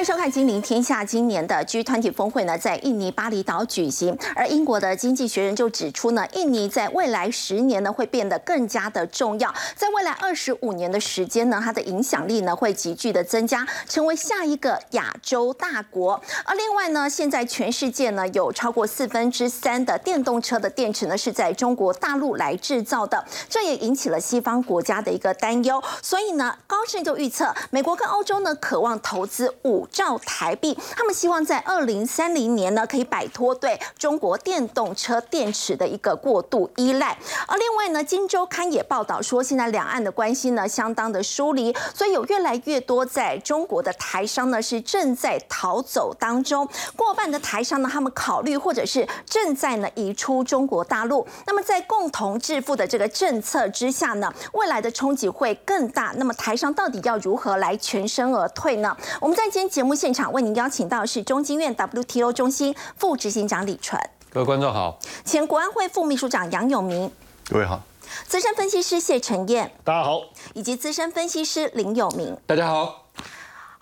mais 欢迎收看《金陵天下》。今年的 G 团体峰会呢，在印尼巴厘岛举行。而英国的经济学人就指出呢，印尼在未来十年呢，会变得更加的重要。在未来二十五年的时间呢，它的影响力呢，会急剧的增加，成为下一个亚洲大国。而另外呢，现在全世界呢，有超过四分之三的电动车的电池呢，是在中国大陆来制造的，这也引起了西方国家的一个担忧。所以呢，高盛就预测，美国跟欧洲呢，渴望投资五兆台币，他们希望在二零三零年呢，可以摆脱对中国电动车电池的一个过度依赖。而另外呢，《金周刊》也报道说，现在两岸的关系呢，相当的疏离，所以有越来越多在中国的台商呢，是正在逃走当中。过半的台商呢，他们考虑或者是正在呢移出中国大陆。那么在共同致富的这个政策之下呢，未来的冲击会更大。那么台商到底要如何来全身而退呢？我们在今天节目现场为您邀请到的是中经院 WTO 中心副执行长李纯，各位观众好，前国安会副秘书长杨永明，各位好，资深分析师谢晨燕，大家好，以及资深分析师林有明。大家好。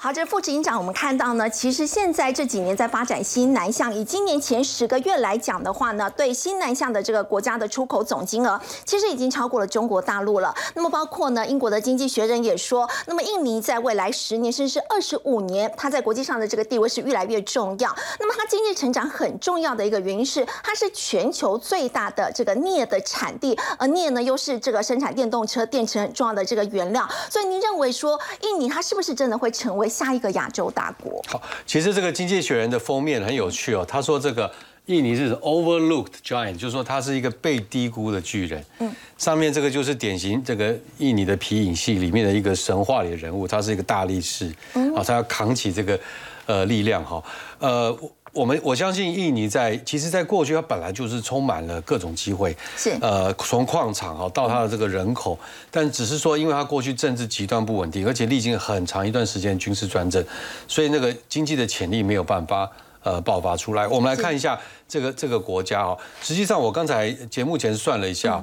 好，这副执行长，我们看到呢，其实现在这几年在发展新南向，以今年前十个月来讲的话呢，对新南向的这个国家的出口总金额，其实已经超过了中国大陆了。那么包括呢，英国的经济学人也说，那么印尼在未来十年甚至二十五年，它在国际上的这个地位是越来越重要。那么它经济成长很重要的一个原因是，它是全球最大的这个镍的产地，而镍呢又是这个生产电动车电池很重要的这个原料。所以您认为说，印尼它是不是真的会成为？下一个亚洲大国。好，其实这个《经济学人》的封面很有趣哦。他说这个印尼是 overlooked giant，就是说它是一个被低估的巨人。嗯，上面这个就是典型这个印尼的皮影戏里面的一个神话里的人物，他是一个大力士，啊，他要扛起这个呃力量哈，呃。我们我相信印尼在其实，在过去它本来就是充满了各种机会，是呃从矿场哈到它的这个人口，但只是说因为它过去政治极端不稳定，而且历经很长一段时间军事专政，所以那个经济的潜力没有办法呃爆发出来。我们来看一下这个这个国家哦，实际上我刚才节目前算了一下。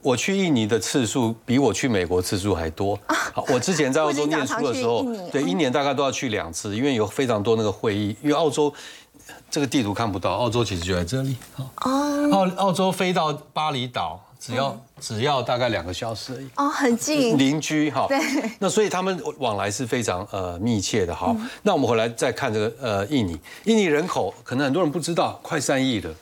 我去印尼的次数比我去美国次数还多。好，我之前在 澳洲念书的时候，对，一年大概都要去两次，因为有非常多那个会议。因为澳洲这个地图看不到，澳洲其实就在这里。哦，澳澳洲飞到巴厘岛只要只要大概两个小时而已。哦，很近。邻居哈。对。那所以他们往来是非常呃密切的。哈，那我们回来再看这个呃印尼，印尼人口可能很多人不知道，快三亿了。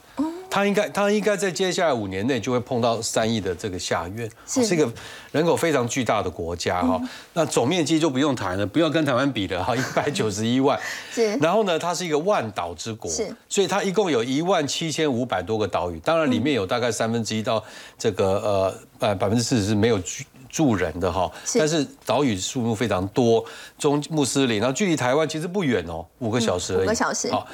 它应该，它应该在接下来五年内就会碰到三亿的这个下院，是一个人口非常巨大的国家哈。那总面积就不用谈了，不要跟台湾比了哈，一百九十一万。是。然后呢，它是一个万岛之国，是。所以它一共有一万七千五百多个岛屿，当然里面有大概三分之一到这个呃呃百分之四十是没有居。住人的哈，但是岛屿数目非常多，中穆斯林，然后距离台湾其实不远哦，五个小时而已。五个小时。好，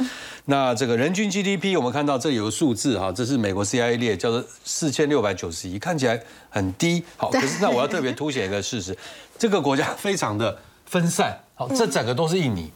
那这个人均 GDP 我们看到这里有个数字哈，这是美国 CIA 列，叫做四千六百九十一，看起来很低。好，可是那我要特别凸显一个事实，这个国家非常的分散。好，这整个都是印尼。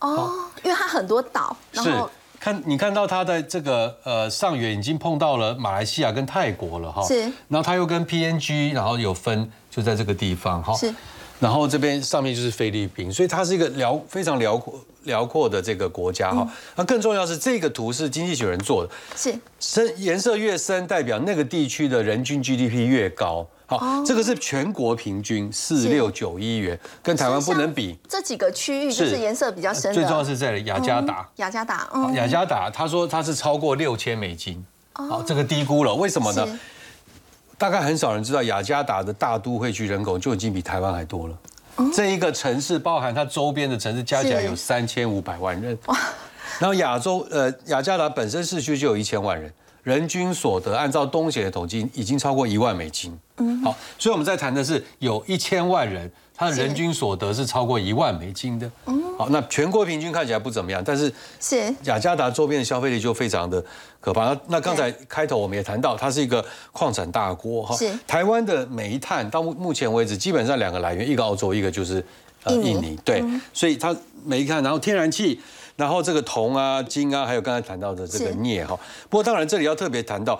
哦，因为它很多岛。是。看，你看到它的这个呃上缘已经碰到了马来西亚跟泰国了哈，是。然后它又跟 PNG，然后有分就在这个地方哈，是。然后这边上面就是菲律宾，所以它是一个辽非常辽阔辽阔的这个国家哈。那更重要是这个图是经济学人做的，是。深颜色越深，代表那个地区的人均 GDP 越高。好，这个是全国平均四六九一元，跟台湾不能比。这几个区域就是颜色比较深。最重要是在雅加达。雅加达，雅加达，他说他是超过六千美金。好，这个低估了，为什么呢？大概很少人知道雅加达的大都会区人口就已经比台湾还多了。这一个城市包含它周边的城市加起来有三千五百万人。然后亚洲呃雅加达本身市区就有一千万人。人均所得按照东协的统计已经超过一万美金。嗯，好，所以我们在谈的是有一千万人，他的人均所得是超过一万美金的。嗯，好，那全国平均看起来不怎么样，但是是雅加达周边的消费力就非常的可怕。那那刚才开头我们也谈到，它是一个矿产大国哈。是台湾的煤炭到目目前为止基本上两个来源，一个澳洲，一个就是呃印尼。对，所以它煤炭，然后天然气。然后这个铜啊、金啊，还有刚才谈到的这个镍哈。不过当然这里要特别谈到，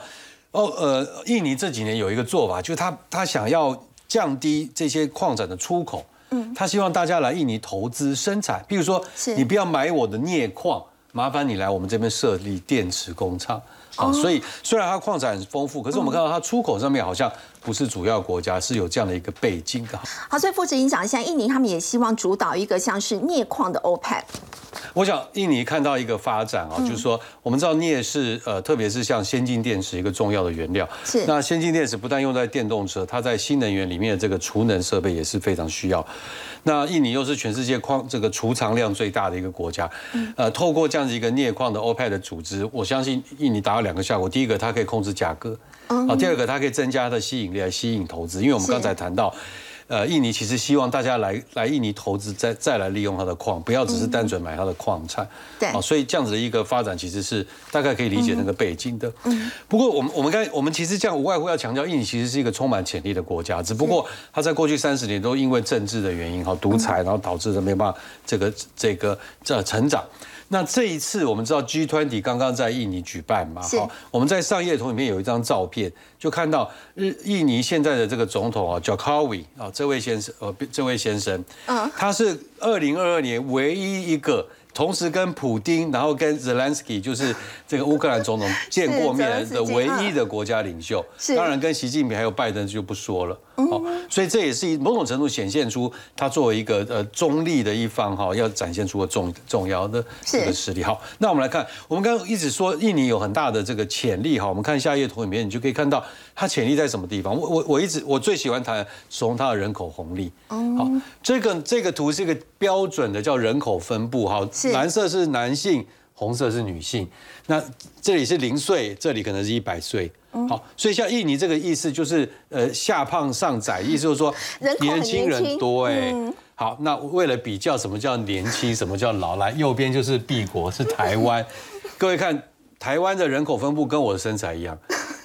哦呃，印尼这几年有一个做法，就是他他想要降低这些矿产的出口，嗯，他希望大家来印尼投资生产，譬如说你不要买我的镍矿，麻烦你来我们这边设立电池工厂。啊，所以虽然它矿产很丰富，可是我们看到它出口上面好像不是主要国家，是有这样的一个背景的。好，所以副执行长，现在印尼他们也希望主导一个像是镍矿的 OPEC。我想印尼看到一个发展啊，就是说我们知道镍是呃，特别是像先进电池一个重要的原料。是。那先进电池不但用在电动车，它在新能源里面的这个储能设备也是非常需要。那印尼又是全世界矿这个储藏量最大的一个国家，呃，透过这样子一个镍矿的 OPEC 的组织，我相信印尼达到两个效果：第一个，它可以控制价格；好，第二个，它可以增加它的吸引力来吸引投资。因为我们刚才谈到。呃，印尼其实希望大家来来印尼投资，再再来利用它的矿，不要只是单纯买它的矿产。对，啊所以这样子的一个发展其实是大概可以理解那个背景的。嗯。不过我们我们刚我们其实这样无外乎要强调，印尼其实是一个充满潜力的国家，只不过它在过去三十年都因为政治的原因哈，独裁，然后导致它没办法这个这个这成长。那这一次我们知道 G20 刚刚在印尼举办嘛，好，我们在上页图里面有一张照片，就看到日印尼现在的这个总统啊，叫 k a w i 啊，这位先生，呃，这位先生，嗯，他是二零二二年唯一一个。同时跟普京，然后跟 Zelensky，就是这个乌克兰总统 见过面的唯一的国家领袖。当然跟习近平还有拜登就不说了。好，所以这也是某种程度显现出他作为一个呃中立的一方哈，要展现出个重重要的这个实力。好，那我们来看，我们刚刚一直说印尼有很大的这个潜力哈，我们看下一页图里面，你就可以看到它潜力在什么地方。我我我一直我最喜欢谈从它的人口红利。好，这个这个图是一个标准的叫人口分布哈。蓝色是男性，红色是女性。那这里是零岁，这里可能是一百岁。好，所以像印尼这个意思就是，呃，下胖上窄，意思就是说年轻人多哎。好，那为了比较什么叫年轻，什么叫老，来右边就是 B 国，是台湾。各位看，台湾的人口分布跟我的身材一样。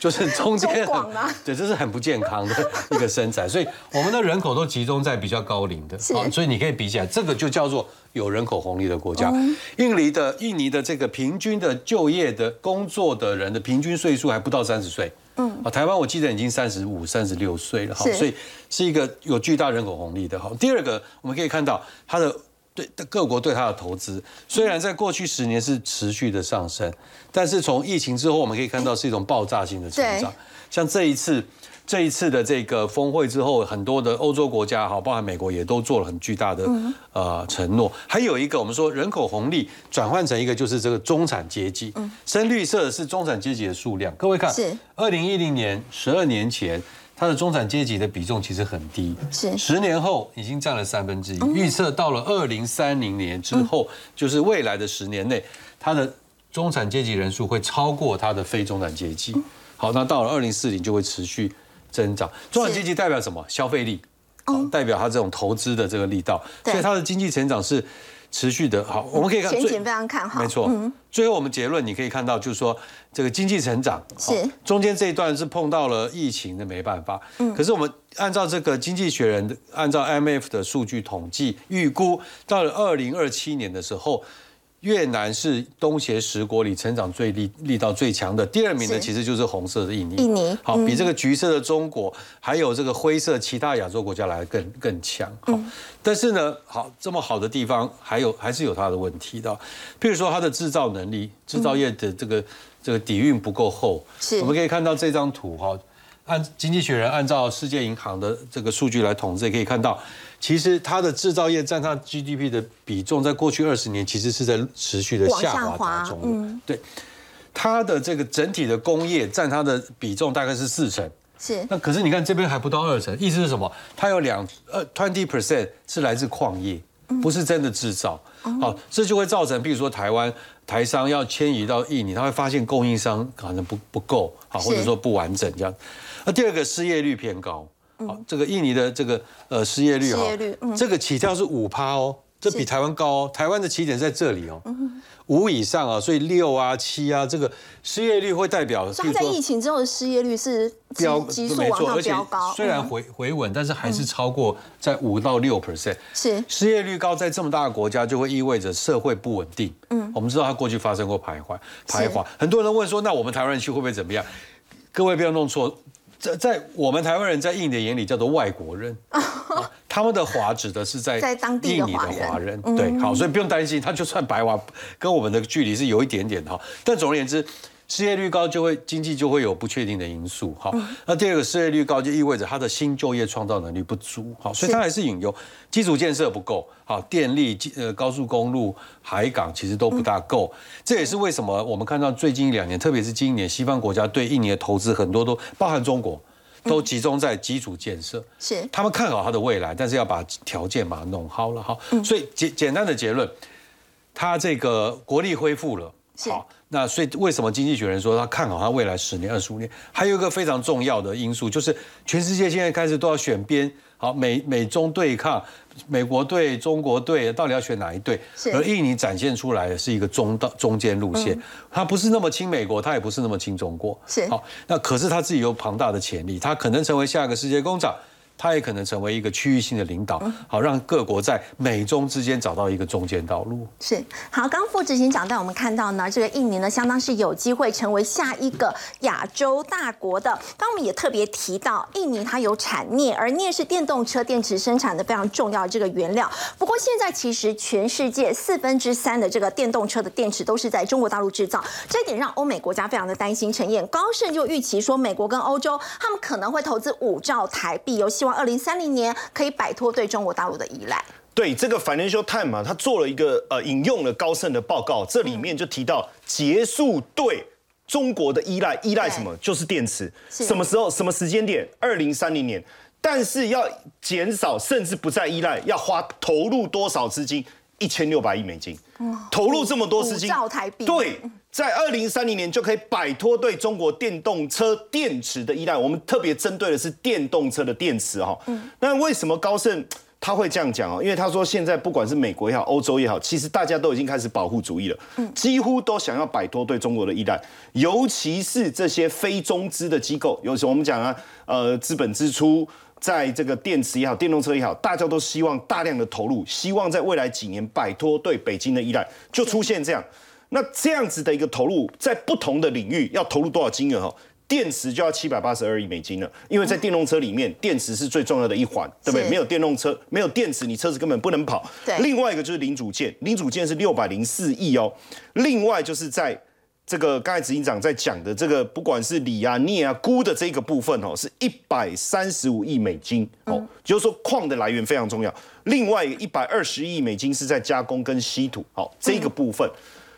就是中间很 对，这是很不健康的一个身材，所以我们的人口都集中在比较高龄的，好，所以你可以比起来，这个就叫做有人口红利的国家。印尼的印尼的这个平均的就业的工作的人的平均岁数还不到三十岁，嗯，啊，台湾我记得已经三十五、三十六岁了，哈，所以是一个有巨大人口红利的。哈，第二个我们可以看到它的。对各国对它的投资，虽然在过去十年是持续的上升，但是从疫情之后，我们可以看到是一种爆炸性的成长。像这一次，这一次的这个峰会之后，很多的欧洲国家哈，包含美国也都做了很巨大的呃承诺。还有一个，我们说人口红利转换成一个就是这个中产阶级，深绿色的是中产阶级的数量。各位看，是二零一零年十二年前。它的中产阶级的比重其实很低，是十年后已经占了三分之一。预测到了二零三零年之后，就是未来的十年内，它的中产阶级人数会超过它的非中产阶级。好，那到了二零四零就会持续增长。中产阶级代表什么？消费力，代表它这种投资的这个力道，所以它的经济成长是。持续的好，我们可以看前景非常看好。没错，最后我们结论你可以看到，就是说这个经济成长是中间这一段是碰到了疫情的没办法。嗯，可是我们按照这个经济学人按照 IMF 的数据统计预估，到了二零二七年的时候。越南是东协十国里成长最力力道最强的，第二名的其实就是红色的印尼。印尼好，比这个橘色的中国，还有这个灰色其他亚洲国家来的更更强。好，但是呢，好这么好的地方，还有还是有它的问题的。譬如说它的制造能力，制造业的这个这个底蕴不够厚。是，我们可以看到这张图哈，按经济学人按照世界银行的这个数据来统计，可以看到。其实它的制造业占它 GDP 的比重，在过去二十年其实是在持续的下滑中。嗯，对，它的这个整体的工业占它的比重大概是四成。是。那可是你看这边还不到二成，意思是什么？它有两呃 twenty percent 是来自矿业，不是真的制造。好，这就会造成，比如说台湾台商要迁移到印尼，他会发现供应商可能不不够，好，或者说不完整这样。那第二个失业率偏高。好，这个印尼的这个呃失业率哈，这个起跳是五趴哦，这比台湾高哦。台湾的起点在这里哦，五以上啊，所以六啊七啊，这个失业率会代表。所以在疫情之后的失业率是飙，急速往上飙高。虽然回回稳，但是还是超过在五到六 percent。是失业率高，在这么大的国家就会意味着社会不稳定。嗯，我们知道它过去发生过徘徊徘徊，很多人问说，那我们台湾人去会不会怎么样？各位不要弄错。在在我们台湾人在印尼的眼里叫做外国人，他们的华指的是在在当地印尼的华人华人，对，好，所以不用担心，他就算白华，跟我们的距离是有一点点哈。但总而言之，失业率高就会经济就会有不确定的因素，好。那第二个失业率高就意味着它的新就业创造能力不足，好，所以它还是引诱基础建设不够，好，电力、呃高速公路、海港其实都不大够。这也是为什么我们看到最近一两年，特别是今年，西方国家对印尼的投资很多都包含中国。都集中在基础建设，是他们看好它的未来，但是要把条件把它弄好了哈。所以简简单的结论，它这个国力恢复了，好，那所以为什么经济学人说他看好他未来十年、二十五年？还有一个非常重要的因素，就是全世界现在开始都要选边。好，美美中对抗，美国队、中国队到底要选哪一队？而印尼展现出来的是一个中道中间路线，它不是那么亲美国，它也不是那么亲中国。是好，那可是他自己有庞大的潜力，他可能成为下一个世界工厂。它也可能成为一个区域性的领导，好让各国在美中之间找到一个中间道路。是好，刚副执行长带我们看到呢，这个印尼呢，相当是有机会成为下一个亚洲大国的。刚我们也特别提到，印尼它有产镍，而镍是电动车电池生产的非常重要这个原料。不过现在其实全世界四分之三的这个电动车的电池都是在中国大陆制造，这一点让欧美国家非常的担心。陈燕高盛就预期说，美国跟欧洲他们可能会投资五兆台币，有希望二零三零年可以摆脱对中国大陆的依赖。对这个 Financial Time 嘛，他做了一个呃引用了高盛的报告，这里面就提到结束对中国的依赖，依赖什么？就是电池。什么时候？什么时间点？二零三零年。但是要减少，甚至不再依赖，要花投入多少资金？一千六百亿美金。投入这么多资金，兆台币。对。在二零三零年就可以摆脱对中国电动车电池的依赖。我们特别针对的是电动车的电池哈。嗯。那为什么高盛他会这样讲哦？因为他说现在不管是美国也好，欧洲也好，其实大家都已经开始保护主义了。嗯。几乎都想要摆脱对中国的依赖，尤其是这些非中资的机构。有时候我们讲啊，呃，资本支出在这个电池也好，电动车也好，大家都希望大量的投入，希望在未来几年摆脱对北京的依赖，就出现这样。那这样子的一个投入，在不同的领域要投入多少金额哈？电池就要七百八十二亿美金了，因为在电动车里面，电池是最重要的一环，对不对？没有电动车，没有电池，你车子根本不能跑。对。另外一个就是零组件，零组件是六百零四亿哦。另外就是在这个刚才执行长在讲的这个，不管是锂啊、镍啊、钴的这个部分哦，是一百三十五亿美金哦，就是说矿的来源非常重要。另外一百二十亿美金是在加工跟稀土，好，这个部分。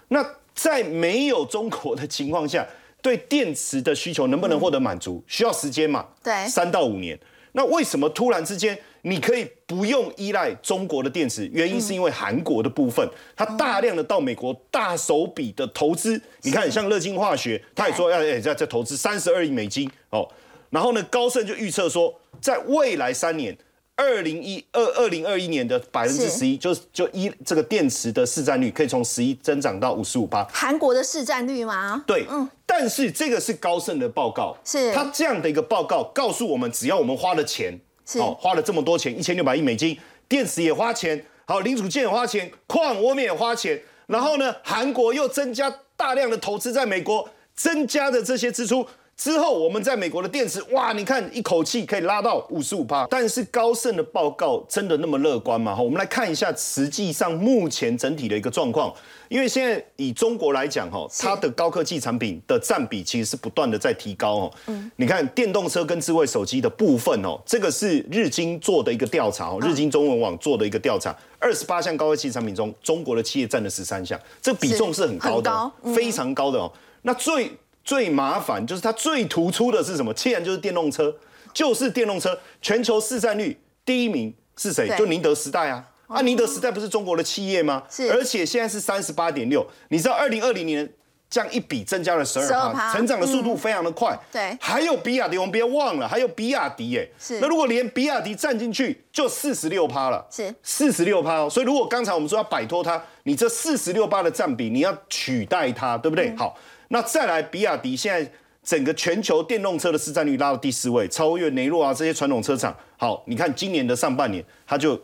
那在没有中国的情况下，对电池的需求能不能获得满足，需要时间嘛？对，三到五年。那为什么突然之间你可以不用依赖中国的电池？原因是因为韩国的部分，它大量的到美国大手笔的投资。你看，像乐金化学，他也说要要再投资三十二亿美金哦。然后呢，高盛就预测说，在未来三年。二零一二二零二一年的百分之十一，就是就一这个电池的市占率可以从十一增长到五十五八。韩国的市占率吗？对，嗯。但是这个是高盛的报告，是他这样的一个报告告诉我们，只要我们花了钱，哦花了这么多钱，一千六百亿美金，电池也花钱，好零组件也花钱，矿我们也花钱，然后呢，韩国又增加大量的投资在美国，增加的这些支出。之后，我们在美国的电池，哇，你看一口气可以拉到五十五帕。但是高盛的报告真的那么乐观吗？哈，我们来看一下实际上目前整体的一个状况。因为现在以中国来讲，哈，它的高科技产品的占比其实是不断的在提高哦。嗯，你看电动车跟智慧手机的部分哦，这个是日经做的一个调查哦，日经中文网做的一个调查，二十八项高科技产品中，中国的企业占了十三项，这比重是很高的，非常高的哦。那最最麻烦就是它最突出的是什么？竟然就是电动车，就是电动车，全球市占率第一名是谁？就宁德时代啊！啊，宁德时代不是中国的企业吗？是，而且现在是三十八点六。你知道二零二零年这样一比增加了十二趴，成长的速度非常的快。对，还有比亚迪，我们别忘了，还有比亚迪，耶，是。那如果连比亚迪占进去，就四十六趴了。是，四十六趴哦。所以如果刚才我们说要摆脱它，你这四十六趴的占比，你要取代它，对不对？好，那再来比亚迪现在。整个全球电动车的市占率拉到第四位，超越雷诺啊这些传统车厂。好，你看今年的上半年，它就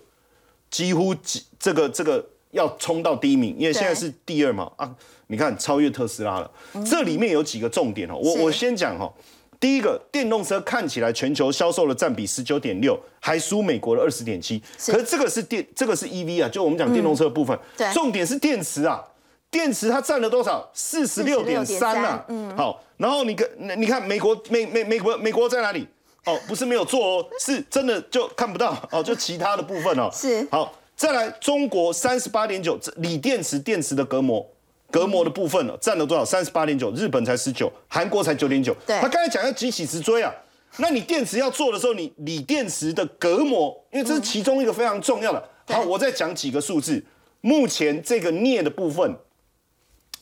几乎几这个这个要冲到第一名，因为现在是第二嘛啊。你看超越特斯拉了。这里面有几个重点哦，我我先讲哈，第一个，电动车看起来全球销售的占比十九点六，还输美国的二十点七。可是这个是电，这个是 EV 啊，就我们讲电动车的部分。对，重点是电池啊，电池它占了多少？四十六点三啊。嗯，好，然后你看，你看美国美美美国美国在哪里？哦，不是没有做哦，是真的就看不到哦，就其他的部分哦。是，好，再来中国三十八点九，锂电池电池的隔膜。隔膜的部分呢，占了多少？三十八点九，日本才十九，韩国才九点九。对，他刚才讲要急起直追啊，那你电池要做的时候，你锂电池的隔膜，因为这是其中一个非常重要的。好，我再讲几个数字。目前这个镍的部分，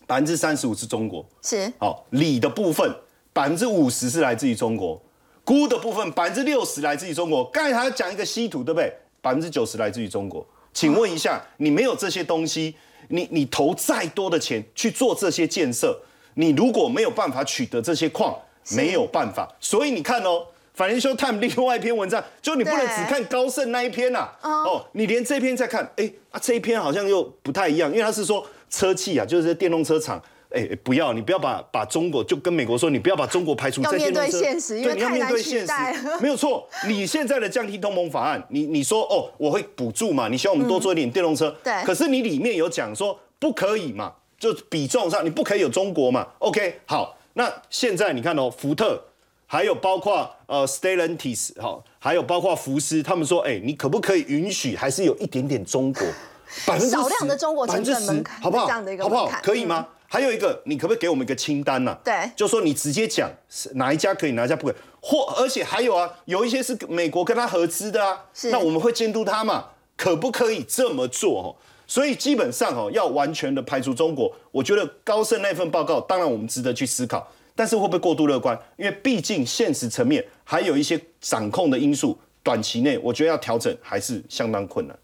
百分之三十五是中国。是。好，锂的部分百分之五十是来自于中国，钴的部分百分之六十来自于中国。刚才他讲一个稀土，对不对？百分之九十来自于中国。请问一下，你没有这些东西？你你投再多的钱去做这些建设，你如果没有办法取得这些矿，没有办法。所以你看哦，反正说 time 另外一篇文章，就你不能只看高盛那一篇呐。哦，你连这篇再看，哎啊，这一篇好像又不太一样，因为他是说车企啊，就是电动车厂。哎，不要，你不要把把中国就跟美国说，你不要把中国排除在电动车。要面对现实，因为你要面对现实，没有错。你现在的降低通膨法案，你你说哦，我会补助嘛？你希望我们多做一点电动车。对。可是你里面有讲说不可以嘛？就比重上你不可以有中国嘛？OK，好。那现在你看哦，福特还有包括呃 Stellantis 好，还有包括福斯，他们说，哎，你可不可以允许还是有一点点中国百分之少量的中国成分门槛，好不好？这样的一个好不好？可以吗？还有一个，你可不可以给我们一个清单呢？对，就说你直接讲是哪一家可以，哪一家不可以，或而且还有啊，有一些是美国跟他合资的啊，那我们会监督他嘛，可不可以这么做？哦，所以基本上哦，要完全的排除中国，我觉得高盛那份报告，当然我们值得去思考，但是会不会过度乐观？因为毕竟现实层面还有一些掌控的因素，短期内我觉得要调整还是相当困难。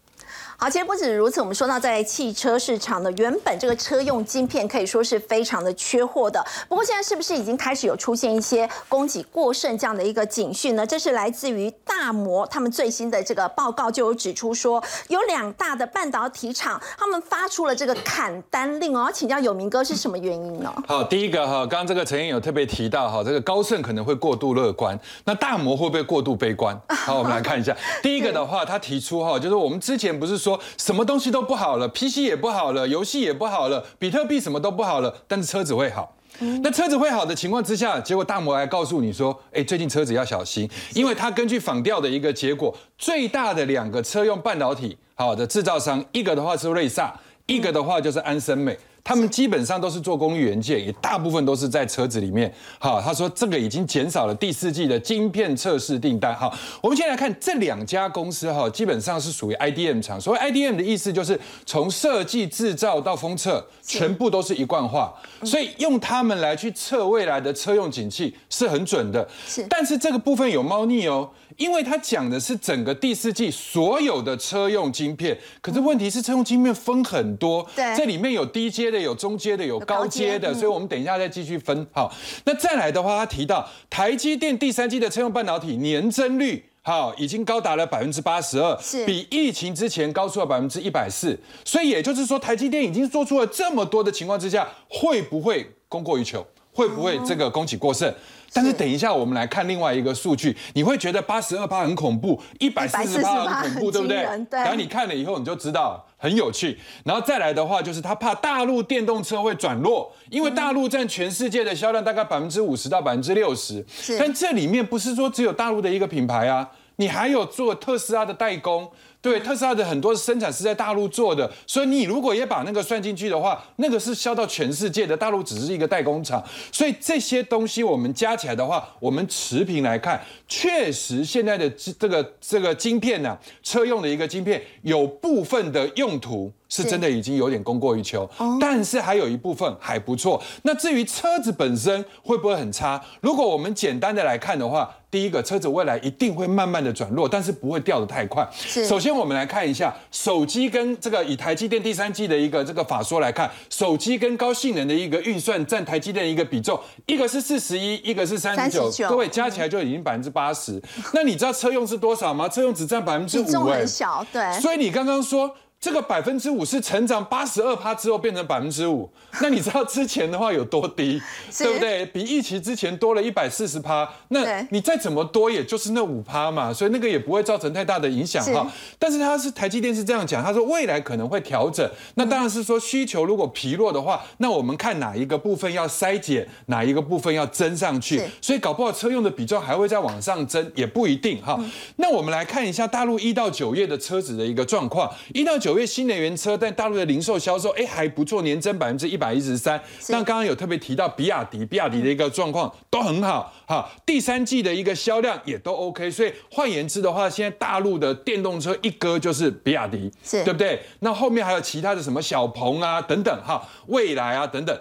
好，其实不止如此，我们说到在汽车市场呢，原本这个车用晶片可以说是非常的缺货的。不过现在是不是已经开始有出现一些供给过剩这样的一个警讯呢？这是来自于大摩他们最新的这个报告就有指出说，有两大的半导体厂他们发出了这个砍单令哦。要请教有明哥是什么原因呢？好，第一个哈，刚刚这个陈燕有特别提到哈，这个高盛可能会过度乐观，那大摩会不会过度悲观？好，我们来看一下。第一个的话，他提出哈，就是我们之前不是说什么东西都不好了，PC 也不好了，游戏也不好了，比特币什么都不好了，但是车子会好。那车子会好的情况之下，结果大摩还告诉你说，哎，最近车子要小心，因为他根据仿调的一个结果，最大的两个车用半导体好的制造商，一个的话是瑞萨，一个的话就是安森美。他们基本上都是做工艺元件，也大部分都是在车子里面。好，他说这个已经减少了第四季的晶片测试订单。好，我们先来看这两家公司哈，基本上是属于 IDM 厂。所谓 IDM 的意思就是从设计制造到封测，全部都是一贯化，所以用他们来去测未来的车用景气是很准的。是，但是这个部分有猫腻哦。因为它讲的是整个第四季所有的车用晶片，可是问题是车用晶片分很多，对，这里面有低阶的，有中阶的，有高阶的，所以我们等一下再继续分。好，那再来的话，他提到台积电第三季的车用半导体年增率，好，已经高达了百分之八十二，是比疫情之前高出了百分之一百四，所以也就是说，台积电已经做出了这么多的情况之下，会不会供过于求？会不会这个供给过剩？但是等一下，我们来看另外一个数据，你会觉得八十二趴很恐怖，一百四十趴很恐怖，对不对？然后你看了以后，你就知道很有趣。然后再来的话，就是他怕大陆电动车会转弱，因为大陆占全世界的销量大概百分之五十到百分之六十。但这里面不是说只有大陆的一个品牌啊，你还有做特斯拉的代工。对特斯拉的很多生产是在大陆做的，所以你如果也把那个算进去的话，那个是销到全世界的，大陆只是一个代工厂。所以这些东西我们加起来的话，我们持平来看，确实现在的这个这个晶片呢，车用的一个晶片，有部分的用途是真的已经有点供过于求，但是还有一部分还不错。那至于车子本身会不会很差？如果我们简单的来看的话，第一个车子未来一定会慢慢的转弱，但是不会掉的太快。首先。我们来看一下手机跟这个以台积电第三季的一个这个法说来看，手机跟高性能的一个运算占台积电的一个比重，一个是四十一，一个是三十九，各位加起来就已经百分之八十。那你知道车用是多少吗？车用只占百分之五，比重很小，对。所以你刚刚说这个百分之五是成长八十二趴之后变成百分之五，那你知道之前的话有多低，对不对？比疫情之前多了一百四十趴，那你再怎么多也就是那五趴嘛，所以那个也不会造成太大的影响哈。但是他是台积电是这样讲，他说未来可能会调整，那当然是说需求如果疲弱的话，那我们看哪一个部分要筛减，哪一个部分要增上去，所以搞不好车用的比重还会再往上增，也不一定哈。那我们来看一下大陆一到九月的车子的一个状况，一到九。因为新能源车在大陆的零售销售，哎还不错，年增百分之一百一十三。但刚刚有特别提到比亚迪，比亚迪的一个状况都很好，哈，第三季的一个销量也都 OK。所以换言之的话，现在大陆的电动车一哥就是比亚迪，是对不对？那后面还有其他的什么小鹏啊等等，哈，蔚来啊等等。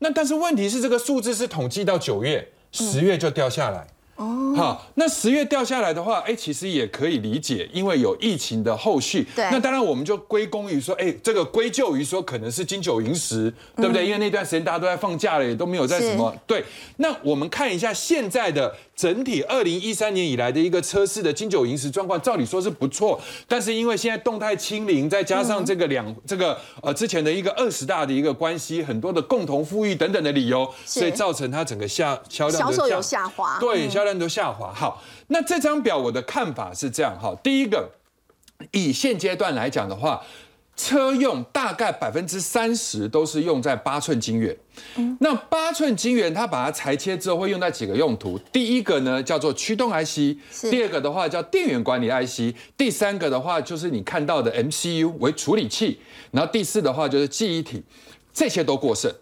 那但是问题是，这个数字是统计到九月，十月就掉下来。哦，好，那十月掉下来的话，哎，其实也可以理解，因为有疫情的后续。对，那当然我们就归功于说，哎，这个归咎于说可能是金九银十，对不对？因为那段时间大家都在放假了，也都没有在什么。对，那我们看一下现在的。整体二零一三年以来的一个车市的金九银十状况，照理说是不错，但是因为现在动态清零，再加上这个两这个呃之前的一个二十大的一个关系，很多的共同富裕等等的理由，所以造成它整个下销量销售有下滑，对，销量都下滑。好，那这张表我的看法是这样哈，第一个，以现阶段来讲的话。车用大概百分之三十都是用在八寸晶圆，那八寸晶圆它把它裁切之后会用在几个用途？第一个呢叫做驱动 IC，第二个的话叫电源管理 IC，第三个的话就是你看到的 MCU 为处理器，然后第四的话就是记忆体，这些都过剩。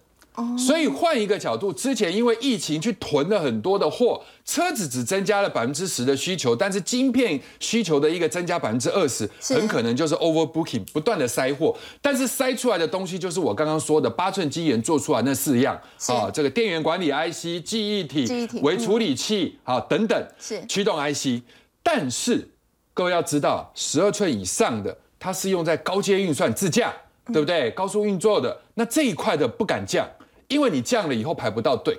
所以换一个角度，之前因为疫情去囤了很多的货，车子只增加了百分之十的需求，但是晶片需求的一个增加百分之二十，很可能就是 overbooking，不断的塞货，但是塞出来的东西就是我刚刚说的八寸晶圆做出来那四样啊，这个电源管理 IC、记忆体、微处理器啊等等，是。驱动 IC，但是各位要知道，十二寸以上的它是用在高阶运算自驾，对不对？高速运作的那这一块的不敢降。因为你降了以后排不到队，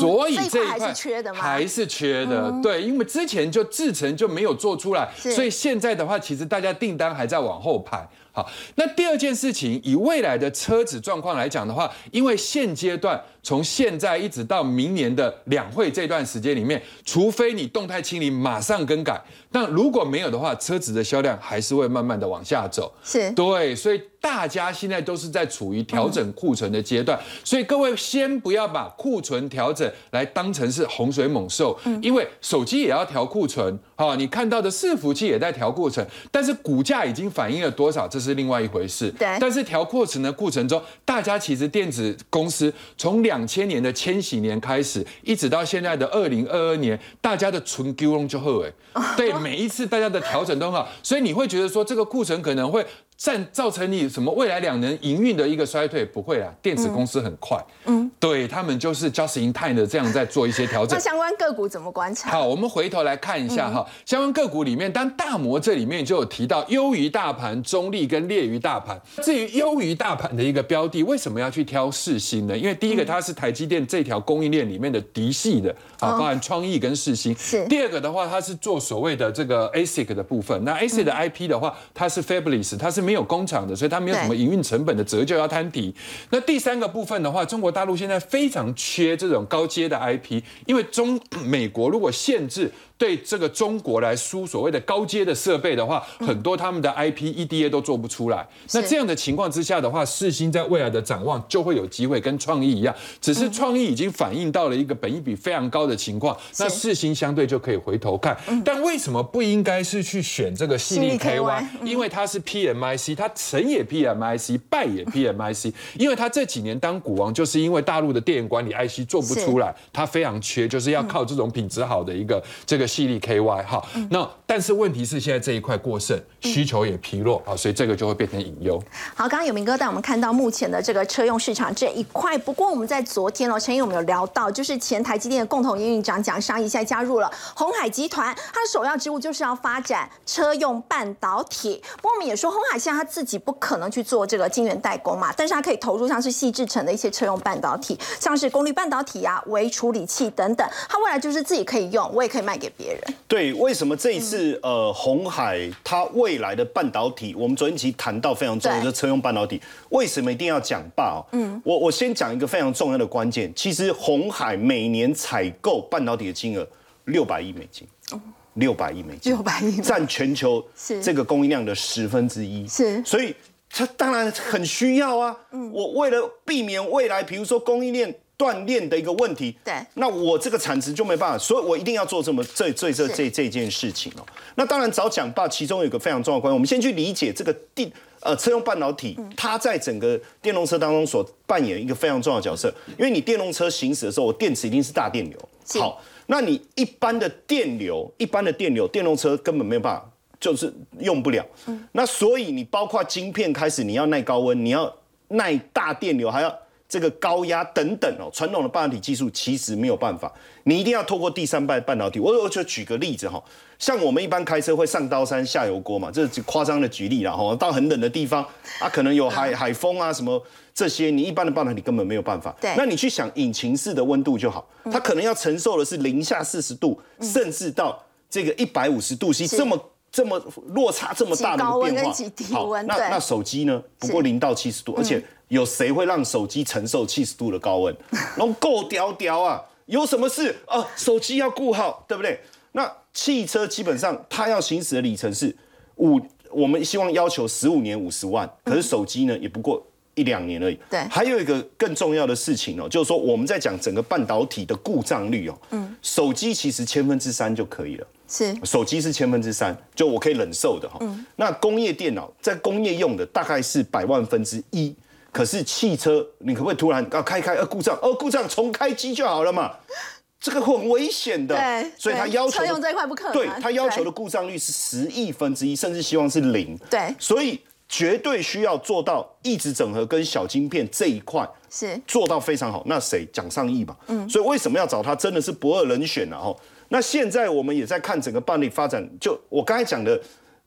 所以这一块还是缺的，还是缺的。对，因为之前就制成就没有做出来，所以现在的话，其实大家订单还在往后排。好，那第二件事情，以未来的车子状况来讲的话，因为现阶段。从现在一直到明年的两会这段时间里面，除非你动态清零马上更改，但如果没有的话，车子的销量还是会慢慢的往下走。是。对，所以大家现在都是在处于调整库存的阶段，所以各位先不要把库存调整来当成是洪水猛兽，因为手机也要调库存，哈，你看到的伺服器也在调库存，但是股价已经反映了多少，这是另外一回事。对，但是调库存的过程中，大家其实电子公司从两两千年的千禧年开始，一直到现在的二零二二年，大家的存丢龙就后哎，对，每一次大家的调整都很好，所以你会觉得说这个库存可能会。占造成你什么未来两年营运的一个衰退不会啦？电子公司很快，嗯，对他们就是 just in time 的这样在做一些调整。那相关个股怎么观察？好，我们回头来看一下哈，相关个股里面，当大摩这里面就有提到优于大盘、中立跟劣于大盘。至于优于大盘的一个标的，为什么要去挑世新呢？因为第一个它是台积电这条供应链里面的嫡系的啊，包含创意跟世新。是。第二个的话，它是做所谓的这个 ASIC 的部分。那 ASIC 的 IP 的话，它是 Fabulous，它是。没有工厂的，所以它没有什么营运成本的折旧要摊底。那第三个部分的话，中国大陆现在非常缺这种高阶的 IP，因为中美国如果限制。对这个中国来输所谓的高阶的设备的话，很多他们的 IP EDA 都做不出来。那这样的情况之下的话，世新在未来的展望就会有机会跟创意一样，只是创意已经反映到了一个本益比非常高的情况，那世新相对就可以回头看。但为什么不应该是去选这个细粒 KY？因为它是 PMIC，它成也 PMIC，败也 PMIC。因为它这几年当股王，就是因为大陆的电源管理 IC 做不出来，它非常缺，就是要靠这种品质好的一个这个。细粒 KY 哈，那但是问题是现在这一块过剩，需求也疲弱啊，所以这个就会变成隐忧。好，刚刚有明哥带我们看到目前的这个车用市场这一块，不过我们在昨天哦，陈毅我们有聊到，就是前台积电的共同营运长蒋尚义现在加入了红海集团，他的首要职务就是要发展车用半导体。不过我们也说，红海现在他自己不可能去做这个晶圆代工嘛，但是他可以投入像是细制成的一些车用半导体，像是功率半导体啊、微处理器等等，他未来就是自己可以用，我也可以卖给。别人。对，为什么这一次呃红海它未来的半导体，我们昨天其实谈到非常重要就是车用半导体，为什么一定要讲霸哦？嗯，我我先讲一个非常重要的关键，其实红海每年采购半导体的金额六百亿美金，六百亿美金，六百亿占全球是。这个供应量的十分之一，是。所以它当然很需要啊。嗯。我为了避免未来比如说供应链断裂的一个问题，对。那我这个产值就没办法，所以我一定要做这么这这这是。这这件事情哦。那当然早讲吧，其中有一个非常重要的关键，我们先去理解这个电呃车用半导体，嗯。它在整个电动车当中所扮演一个非常重要的角色。因为你电动车行驶的时候，我电池一定是大电流，好，那你一般的电流，一般的电流，电动车根本没有办法。就是用不了，那所以你包括晶片开始，你要耐高温，你要耐大电流，还要这个高压等等哦。传统的半导体技术其实没有办法，你一定要透过第三代半导体。我我就举个例子哈，像我们一般开车会上刀山下油锅嘛，这是夸张的举例了哈。到很冷的地方啊，可能有海海风啊什么这些，你一般的半导体根本没有办法。对那你去想引擎室的温度就好，它可能要承受的是零下四十度，甚至到这个一百五十度 C 是这么。这么落差这么大的变化，好那那手机呢？不过零到七十度，而且有谁会让手机承受七十度的高温？然后够屌屌啊！有什么事啊？手机要顾好，对不对？那汽车基本上它要行驶的里程是五，我们希望要求十五年五十万，可是手机呢也不过一两年而已。对还有一个更重要的事情哦，就是说我们在讲整个半导体的故障率哦，嗯，手机其实千分之三就可以了。是手机是千分之三，就我可以忍受的哈。那工业电脑在工业用的大概是百万分之一，可是汽车你可不可以突然啊开一开呃故障哦故障重开机就好了嘛？这个很危险的，对所以他要求的车用这一块不可能对他要求的故障率是十亿分之一，甚至希望是零。对所以绝对需要做到一直整合跟小晶片这一块，是做到非常好。那谁蒋尚义嘛？嗯，所以为什么要找他？真的是不二人选啊！哦。那现在我们也在看整个半导体发展，就我刚才讲的，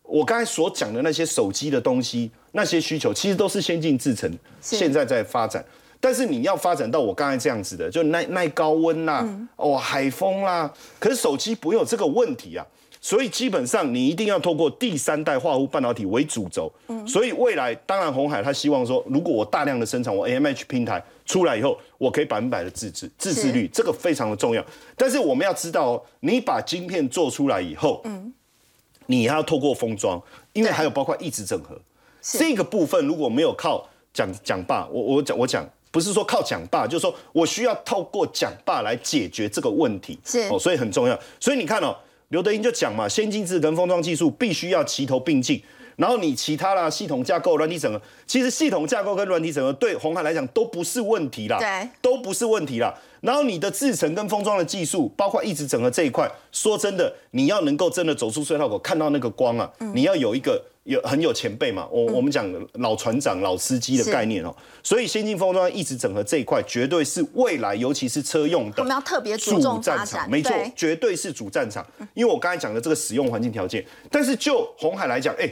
我刚才所讲的那些手机的东西，那些需求其实都是先进制程，是现在在发展。但是你要发展到我刚才这样子的，就耐耐高温啦，哦海风啦，可是手机不会有这个问题啊。所以基本上你一定要透过第三代化合物半导体为主轴。所以未来当然红海他希望说，如果我大量的生产我 AMH 平台出来以后，我可以百分百的自制，自制率这个非常的重要。但是我们要知道哦，你把晶片做出来以后，你还要透过封装，因为对。还有包括意志整合。这个部分，如果没有靠讲讲霸，我我讲我讲。不是说靠讲霸，就是说我需要透过讲霸来解决这个问题，是。哦，所以很重要。所以你看哦，刘德英就讲嘛，先进制跟封装技术必须要齐头并进，然后你其他啦系统架构、软体整合，其实系统架构跟软体整合对红海来讲都不是问题啦，对都不是问题啦。然后你的制程跟封装的技术，包括一直整合这一块，说真的，你要能够真的走出隧道口，看到那个光啊，你要有一个有很有前辈嘛，我我们讲老船长、老司机的概念哦。所以先进封装一直整合这一块，绝对是未来尤其是车用的我们要特别注主重发战场，展，没错，绝对是主战场。因为我刚才讲的这个使用环境条件，但是就红海来讲，哎，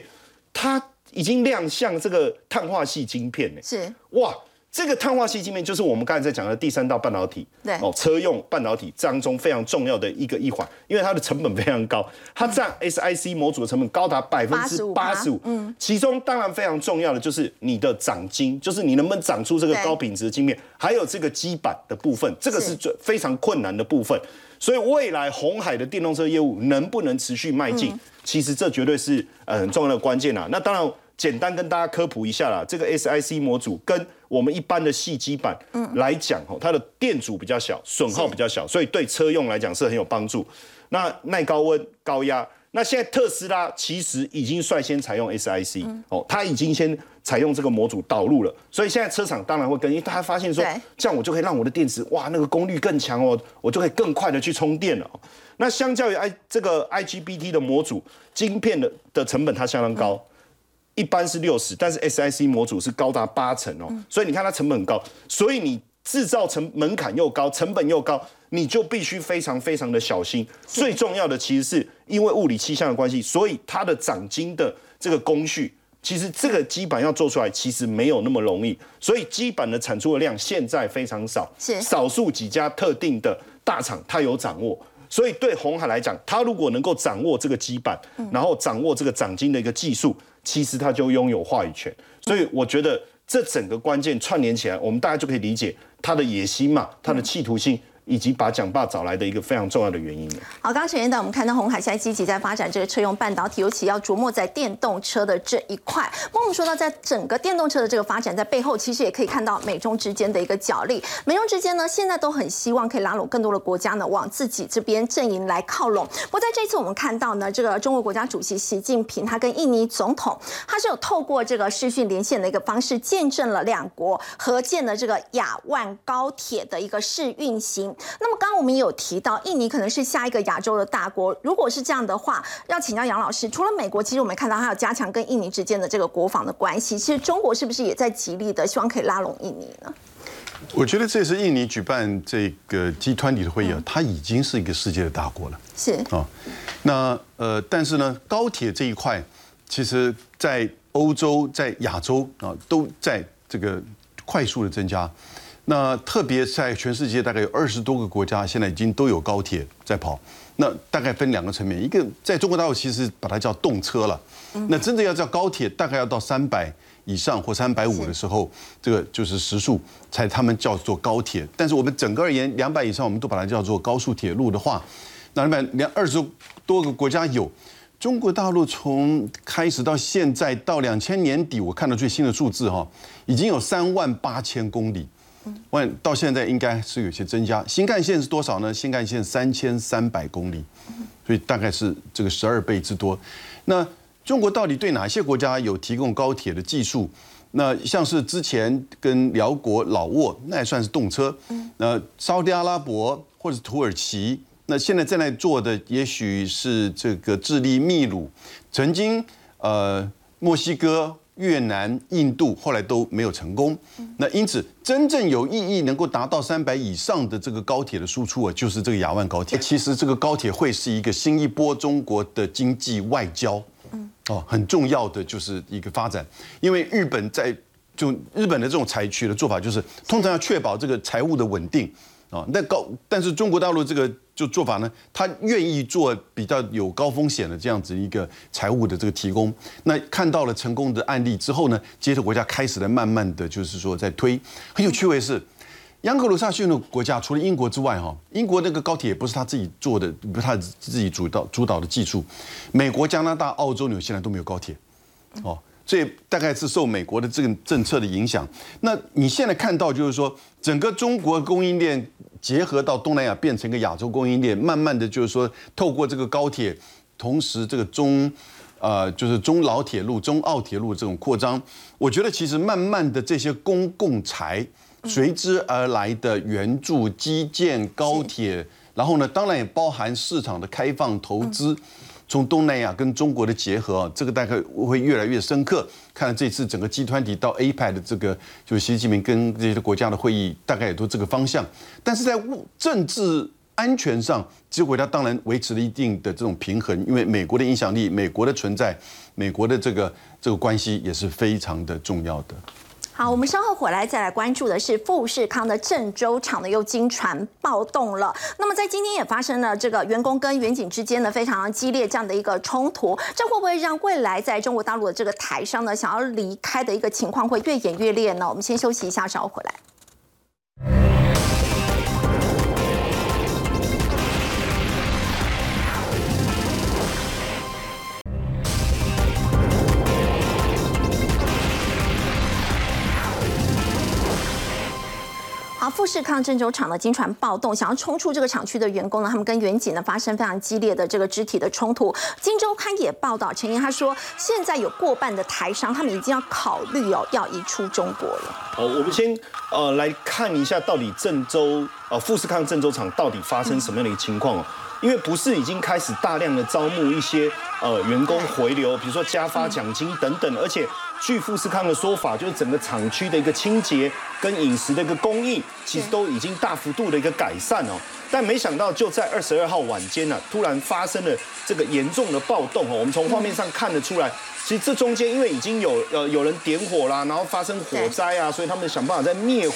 它已经亮相这个碳化系晶片呢，是。哇，这个碳化系晶片就是我们刚才在讲的第三道半导体，对。哦，车用半导体当中非常重要的一个一环，因为它的成本非常高，它占 SIC 模组的成本高达百分之八十五，嗯，其中当然非常重要的就是你的长晶，就是你能不能长出这个高品质的晶片，还有这个基板的部分，这个是。是最非常困难的部分。所以未来红海的电动车业务能不能持续迈进，其实这绝对是呃很重要的关键啦。那当然，简单跟大家科普一下啦，这个 SIC 模组跟我们一般的细基板来讲，哦，它的电阻比较小，损耗比较小，所以对车用来讲是很有帮助。那耐高温、高压。那现在特斯拉其实已经率先采用 SIC，、哦，它已经先采用这个模组导入了，所以现在车厂当然会跟，因为大家发现说对，这样我就可以让我的电池哇那个功率更强哦，我就可以更快的去充电了哦。那相较于 i 这个 IGBT 的模组晶片的的成本它相当高，一般是六十，但是 SIC 模组是高达八成哦，所以你看它成本很高，所以你制造成门槛又高，成本又高，你就必须非常非常的小心。最重要的其实是因为物理气象的关系，所以它的长晶的这个工序。其实这个基板要做出来，其实没有那么容易，所以基板的产出的量现在非常少，是少数几家特定的大厂它有掌握，所以对红海来讲，它如果能够掌握这个基板，然后掌握这个掌金的一个技术，其实它就拥有话语权。所以我觉得这整个关键串联起来，我们大家就可以理解他的野心嘛，他的企图心。以及把蒋爸找来的一个非常重要的原因。好，刚刚陈院长，我们看到红海现在积极在发展这个车用半导体，尤其要琢磨在电动车的这一块。那我们说到，在整个电动车的这个发展，在背后其实也可以看到美中之间的一个角力。美中之间呢，现在都很希望可以拉拢更多的国家呢，往自己这边阵营来靠拢。不过在这次我们看到呢，这个中国国家主席习近平他跟印尼总统，他是有透过这个视讯连线的一个方式，见证了两国合建的这个亚万高铁的一个试运行。那么刚刚我们也有提到，印尼可能是下一个亚洲的大国。如果是这样的话，要请教杨老师，除了美国，其实我们看到还有加强跟印尼之间的这个国防的关系。其实中国是不是也在极力的希望可以拉拢印尼呢？我觉得这次印尼举办这个 G 团体的会议啊，它已经是一个世界的大国了。是啊，那呃，但是呢，高铁这一块，其实在欧洲、在亚洲啊，都在这个快速的增加。那特别在全世界大概有二十多个国家，现在已经都有高铁在跑。那大概分两个层面，一个在中国大陆其实把它叫动车了。那真的要叫高铁，大概要到三百以上或三百五的时候，这个就是时速才他们叫做高铁。但是我们整个而言，两百以上我们都把它叫做高速铁路的话，那两百两二十多个国家有。中国大陆从开始到现在到两千年底，我看到最新的数字哈，已经有三万八千公里。万到现在应该是有些增加。新干线是多少呢？新干线三千三百公里，所以大概是这个十二倍之多。那中国到底对哪些国家有提供高铁的技术？那像是之前跟辽国、老挝，那也算是动车。那沙特阿拉伯或者土耳其，那现在正在做的也许是这个智利、秘鲁，曾经呃墨西哥。越南、印度后来都没有成功，那因此真正有意义能够达到三百以上的这个高铁的输出啊，就是这个亚万高铁。其实这个高铁会是一个新一波中国的经济外交，哦，很重要的就是一个发展，因为日本在就日本的这种采取的做法就是通常要确保这个财务的稳定。啊，那高，但是中国大陆这个就做法呢，他愿意做比较有高风险的这样子一个财务的这个提供。那看到了成功的案例之后呢，接着国家开始了慢慢的就是说在推。很有趣味是，央格鲁萨逊的国家除了英国之外，哈，英国那个高铁也不是他自己做的，不是他自己主导主导的技术。美国、加拿大、澳洲、纽西兰都没有高铁，哦。所以大概是受美国的这个政策的影响。那你现在看到就是说，整个中国供应链结合到东南亚，变成一个亚洲供应链，慢慢的就是说，透过这个高铁，同时这个中，呃，就是中老铁路、中澳铁路这种扩张，我觉得其实慢慢的这些公共财随之而来的援助、基建、高铁，然后呢，当然也包含市场的开放投资。从东南亚跟中国的结合，这个大概会越来越深刻。看这次整个集团体到 APEC 的这个，就是习近平跟这些国家的会议，大概也都这个方向。但是在政治安全上，这些国家当然维持了一定的这种平衡，因为美国的影响力、美国的存在、美国的这个这个关系也是非常的重要的。好，我们稍后回来再来关注的是富士康的郑州厂呢又经传暴动了。那么在今天也发生了这个员工跟远景之间的非常激烈这样的一个冲突，这会不会让未来在中国大陆的这个台商呢想要离开的一个情况会越演越烈呢？我们先休息一下，稍后回来。富士康郑州厂的经传暴动，想要冲出这个厂区的员工呢，他们跟远景呢发生非常激烈的这个肢体的冲突。金周刊也报道，陈岩他说，现在有过半的台商，他们已经要考虑哦，要移出中国了。好，我们先呃来看一下，到底郑州呃富士康郑州厂到底发生什么样的一个情况哦？因为不是已经开始大量的招募一些呃员工回流，比如说加发奖金等等，而且。据富士康的说法，就是整个厂区的一个清洁跟饮食的一个供应，其实都已经大幅度的一个改善哦。但没想到就在二十二号晚间呢，突然发生了这个严重的暴动哦。我们从画面上看得出来，其实这中间因为已经有呃有人点火啦，然后发生火灾啊，所以他们想办法在灭火，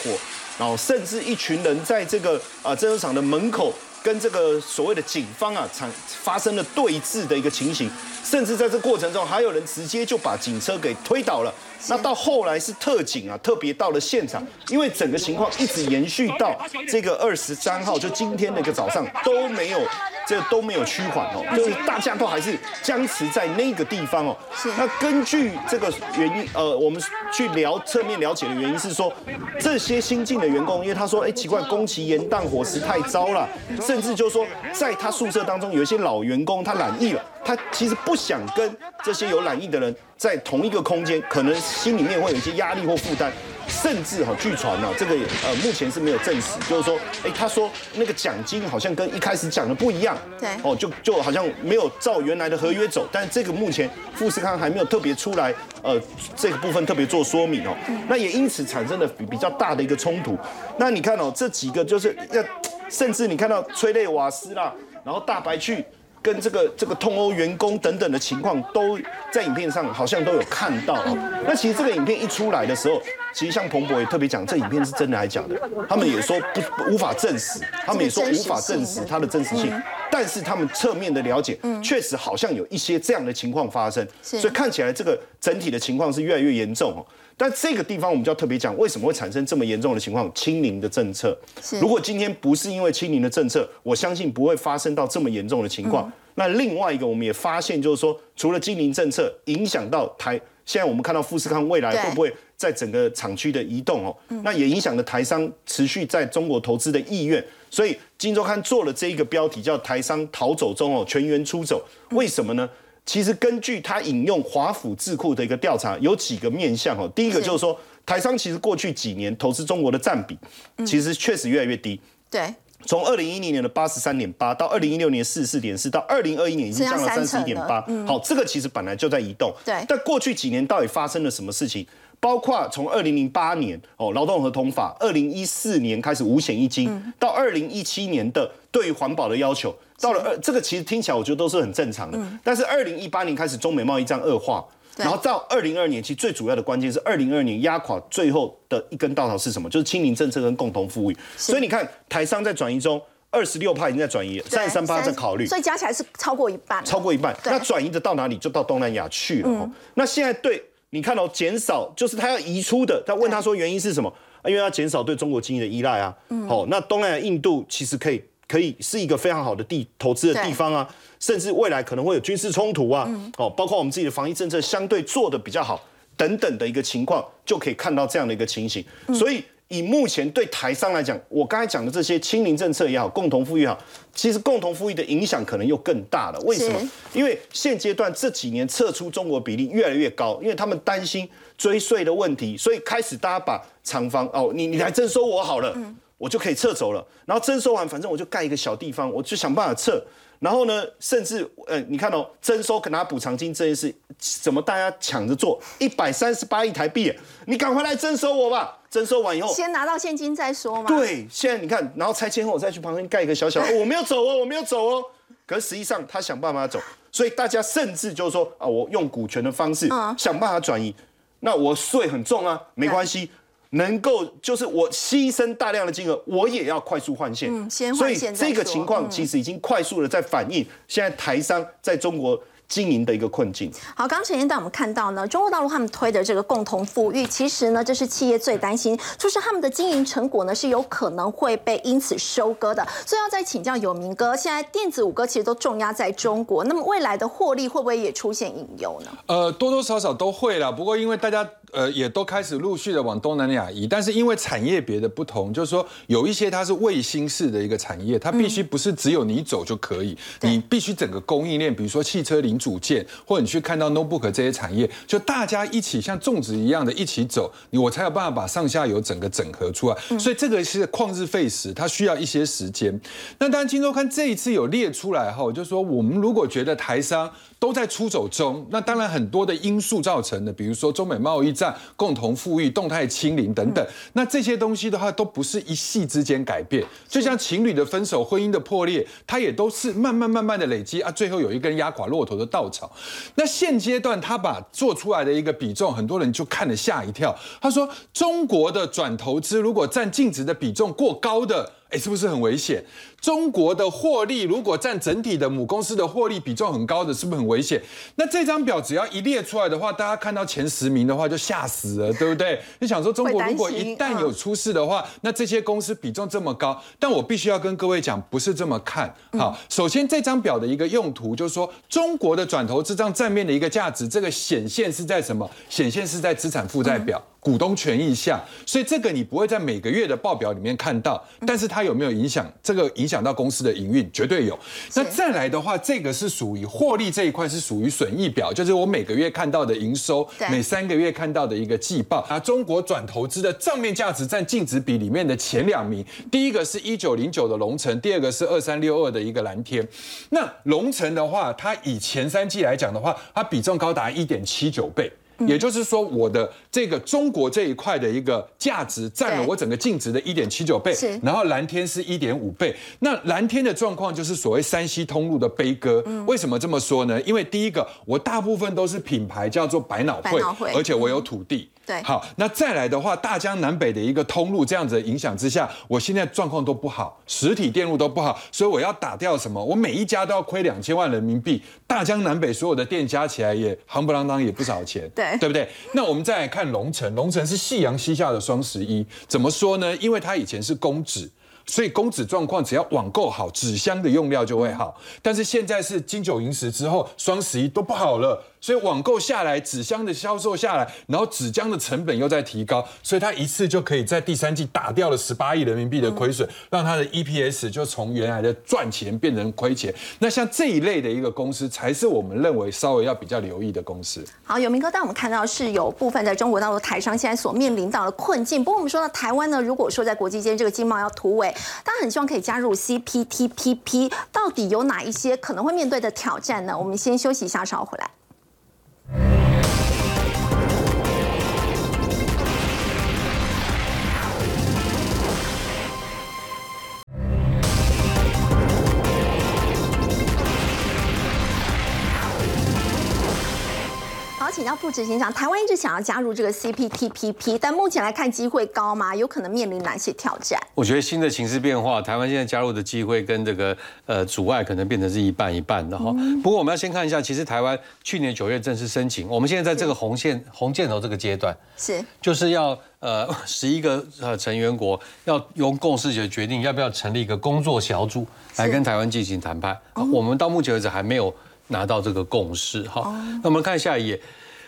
然后甚至一群人在这个呃珍珠厂的门口跟这个所谓的警方啊产发生了对峙的一个情形，甚至在这过程中还有人直接就把警车给推倒了。那到后来是特警啊特别到了现场，因为整个情况一直延续到这个二十三号，就今天的一个早上都没有。这都没有趋缓哦，就是大家都还是僵持在那个地方哦。是。那根据这个原因，呃，我们去聊侧面了解的原因是说，这些新进的员工，因为他说，哎，奇怪，工期延宕，伙食太糟了，甚至就说，在他宿舍当中有一些老员工他染疫了，他其实不想跟这些有染疫的人在同一个空间，可能心里面会有一些压力或负担。甚至哈，据传呢，这个呃目前是没有证实，就是说，哎，他说那个奖金好像跟一开始讲的不一样，对，哦，就就好像没有照原来的合约走，但是这个目前富士康还没有特别出来，呃，这个部分特别做说明哦，那也因此产生了比比较大的一个冲突。那你看哦，这几个就是要，甚至你看到催泪瓦斯啦，然后大白去。跟这个这个通欧员工等等的情况，都在影片上好像都有看到哦。那其实这个影片一出来的时候，其实像彭博也特别讲，这影片是真的还是假的？他们也说不无法证实，他们也说无法证实它的真实性。但是他们侧面的了解，确实好像有一些这样的情况发生，所以看起来这个整体的情况是越来越严重哦。但这个地方我们就要特别讲，为什么会产生这么严重的情况？清零的政策，如果今天不是因为清零的政策，我相信不会发生到这么严重的情况。那另外一个，我们也发现，就是说，除了清零政策影响到台，现在我们看到富士康未来会不会在整个厂区的移动哦？那也影响了台商持续在中国投资的意愿。所以《金周刊》做了这一个标题，叫“台商逃走中哦，全员出走”。为什么呢？其实根据他引用华府智库的一个调查，有几个面向哦。第一个就是说，台商其实过去几年投资中国的占比，其实确实越来越低。对，从二零一零年的八十三点八，到二零一六年四十四点四，到二零二一年已经降了三十一点八。好，这个其实本来就在移动。对，但过去几年到底发生了什么事情？包括从二零零八年哦劳动合同法，二零一四年开始五险一金，到二零一七年的对于环保的要求。到了二，这个其实听起来我觉得都是很正常的。但是二零一八年开始中美贸易战恶化，然后到二零二年，其实最主要的关键是二零二二年压垮最后的一根稻草是什么？就是清零政策跟共同富裕。所以你看台商在转移中，二十六趴已经在转移，三十三趴在考虑，所以加起来是超过一半。超过一半，那转移的到哪里？就到东南亚去了。那现在对你看到减少，就是他要移出的。他问他说原因是什么？因为要减少对中国经济的依赖啊。好，那东南亚印度其实可以。可以是一个非常好的地投资的地方啊，甚至未来可能会有军事冲突啊，哦，包括我们自己的防疫政策相对做的比较好等等的一个情况，就可以看到这样的一个情形。所以以目前对台商来讲，我刚才讲的这些清零政策也好，共同富裕也好，其实共同富裕的影响可能又更大了。为什么？因为现阶段这几年撤出中国比例越来越高，因为他们担心追税的问题，所以开始大家把厂房哦，你你来征收我好了。我就可以撤走了，然后征收完，反正我就盖一个小地方，我就想办法撤。然后呢，甚至呃，你看哦，征收拿补偿金这件事，怎么大家抢着做？一百三十八亿台币，你赶快来征收我吧！征收完以后，先拿到现金再说嘛。对，现在你看，然后拆迁后我再去旁边盖一个小小，我没有走哦，我没有走哦。可是实际上他想办法走，所以大家甚至就是说啊，我用股权的方式想办法转移，那我税很重啊，没关系。能够就是我牺牲大量的金额，我也要快速换线，所以这个情况其实已经快速的在反映现在台商在中国。经营的一个困境。好，刚陈先带我们看到呢，中国大陆他们推的这个共同富裕，其实呢，这是企业最担心，就是他们的经营成果呢是有可能会被因此收割的。所以要再请教有明哥，现在电子五哥其实都重压在中国，那么未来的获利会不会也出现隐忧呢？呃，多多少少都会啦，不过因为大家呃也都开始陆续的往东南亚移，但是因为产业别的不同，就是说有一些它是卫星式的一个产业，它必须不是只有你走就可以，你必须整个供应链，比如说汽车零。组件，或者你去看到 notebook 这些产业，就大家一起像种植一样的一起走，你我才有办法把上下游整个整合出来。所以这个是旷日费时，它需要一些时间。那当然，金周刊这一次有列出来后，就说我们如果觉得台商都在出走中，那当然很多的因素造成的，比如说中美贸易战、共同富裕、动态清零等等。那这些东西的话，都不是一夕之间改变。就像情侣的分手、婚姻的破裂，它也都是慢慢慢慢的累积啊，最后有一根压垮骆驼的。稻草，那现阶段他把做出来的一个比重，很多人就看了吓一跳。他说，中国的转投资如果占净值的比重过高的。哎，是不是很危险？中国的获利如果占整体的母公司的获利比重很高的，是不是很危险？那这张表只要一列出来的话，大家看到前十名的话就吓死了，对不对？你想说中国如果一旦有出事的话，那这些公司比重这么高，但我必须要跟各位讲，不是这么看。好，首先这张表的一个用途就是说，中国的转投资账账面的一个价值，这个显现是在什么？显现是在资产负债表。股东权益下，所以这个你不会在每个月的报表里面看到，但是它有没有影响？这个影响到公司的营运，绝对有。那再来的话，这个是属于获利这一块，是属于损益表，就是我每个月看到的营收，每三个月看到的一个季报。啊，中国转投资的账面价值占净值比里面的前两名，第一个是一九零九的龙城，第二个是二三六二的一个蓝天。那龙城的话，它以前三季来讲的话，它比重高达一点七九倍。也就是说，我的这个中国这一块的一个价值占了我整个净值的一点七九倍，然后蓝天是一点五倍。那蓝天的状况就是所谓山西通路的悲歌。为什么这么说呢？因为第一个，我大部分都是品牌叫做百脑汇，而且我有土地。对，好，那再来的话，大江南北的一个通路这样子的影响之下，我现在状况都不好，实体店路都不好，所以我要打掉什么？我每一家都要亏两千万人民币，大江南北所有的店加起来也夯不啷当也不少钱，对，对不对？那我们再来看龙城，龙城是夕阳西下的双十一，怎么说呢？因为它以前是公纸。所以公纸状况只要网购好，纸箱的用料就会好。但是现在是金九银十之后，双十一都不好了，所以网购下来，纸箱的销售下来，然后纸浆的成本又在提高，所以它一次就可以在第三季打掉了十八亿人民币的亏损，让它的 EPS 就从原来的赚钱变成亏钱。那像这一类的一个公司，才是我们认为稍微要比较留意的公司。好，有明哥，但我们看到是有部分在中国大陆台商现在所面临到的困境。不过我们说到台湾呢，如果说在国际间这个经贸要突围。大家很希望可以加入 CPTPP，到底有哪一些可能会面对的挑战呢？我们先休息一下，稍后回来。Thank. 请教副执行长，台湾一直想要加入这个 CPTPP，但目前来看机会高吗？有可能面临哪些挑战？我觉得新的形势变化，台湾现在加入的机会跟这个呃阻碍可能变成是一半一半的哈。不过我们要先看一下，其实台湾去年九月正式申请，我们现在在这个红线红箭头这个阶段，是就是要呃 十一个呃成员国要用共识决决定要不要成立一个工作小组来跟台湾进行谈判。我们到目前为止还没有拿到这个共识哈。那我们看下一页。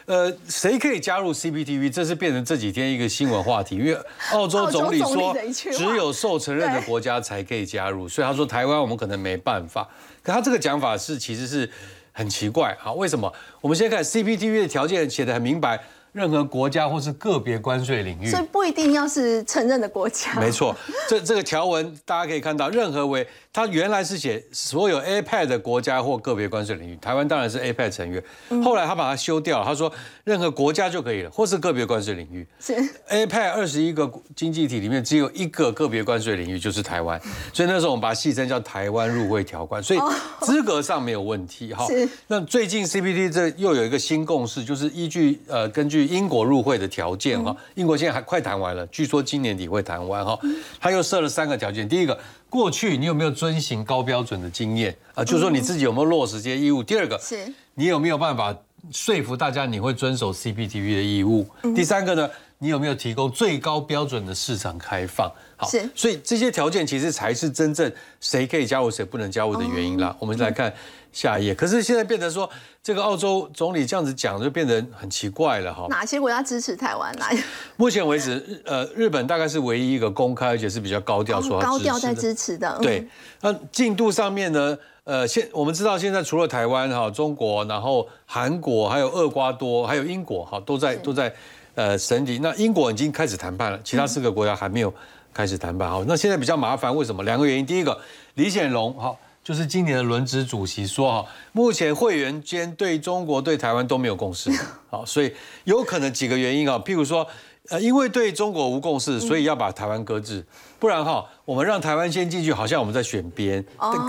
呃，谁可以加入 CPTV？这是变成这几天一个新闻话题，因为 澳洲总理说只有受承认的国家才可以加入，所以他说台湾我们可能没办法。可他这个讲法是其实是很奇怪好？为什么？我们先看 CPTV 的条件写的很明白。任何国家或是个别关税领域，所以不一定要是承认的国家。没错，这这个条文大家可以看到，任何为它原来是写所有 APEC 的国家或个别关税领域，台湾当然是 APEC 成员。后来他把它修掉，他说任何国家就可以了，或是个别关税领域。是 APEC 二十一个经济体里面只有一个个别关税领域，就是台湾。所以那时候我们把它戏称叫台湾入会条款，所以资格上没有问题。哈，那最近 CPT 这又有一个新共识，就是依据呃根据。英国入会的条件哈，英国现在还快谈完了，据说今年底会谈完哈。他又设了三个条件，第一个，过去你有没有遵循高标准的经验啊？就是说你自己有没有落实这些义务？第二个，是你有没有办法说服大家你会遵守 CPTV 的义务？第三个呢，你有没有提供最高标准的市场开放？好，所以这些条件其实才是真正谁可以加入谁不能加入的原因啦。我们来看下一页，可是现在变成说。这个澳洲总理这样子讲，就变得很奇怪了哈。哪些国家支持台湾？哪？目前为止，呃，日本大概是唯一一个公开而且是比较高调说高调在支持的。对，那进度上面呢？呃，现我们知道现在除了台湾哈，中国，然后韩国，还有厄瓜多，还有英国哈，都在都在呃审理。那英国已经开始谈判了，其他四个国家还没有开始谈判。好，那现在比较麻烦，为什么？两个原因。第一个，李显龙好。就是今年的轮值主席说哈，目前会员间对中国对台湾都没有共识，好，所以有可能几个原因啊，譬如说，呃，因为对中国无共识，所以要把台湾搁置，不然哈，我们让台湾先进去，好像我们在选边，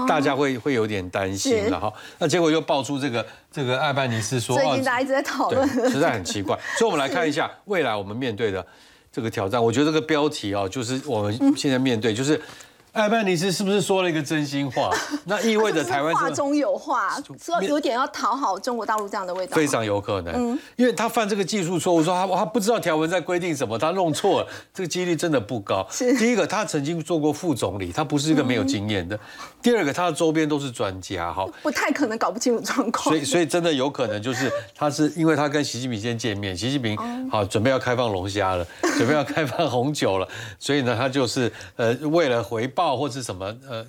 大家会会有点担心了哈。那结果又爆出这个这个艾班尼斯说，最近大家一直在讨论，实在很奇怪。所以我们来看一下未来我们面对的这个挑战，我觉得这个标题啊，就是我们现在面对就是。艾曼尼斯是不是说了一个真心话？那意味着台湾话中有话，说有点要讨好中国大陆这样的味道。非常有可能，因为他犯这个技术错误，说他他不知道条文在规定什么，他弄错了，这个几率真的不高。是第一个，他曾经做过副总理，他不是一个没有经验的；第二个，他的周边都是专家，哈。不太可能搞不清楚状况。所以，所以真的有可能就是他是因为他跟习近平先见面，习近平好准备要开放龙虾了，准备要开放红酒了，所以呢，他就是呃为了回报或是什么呃。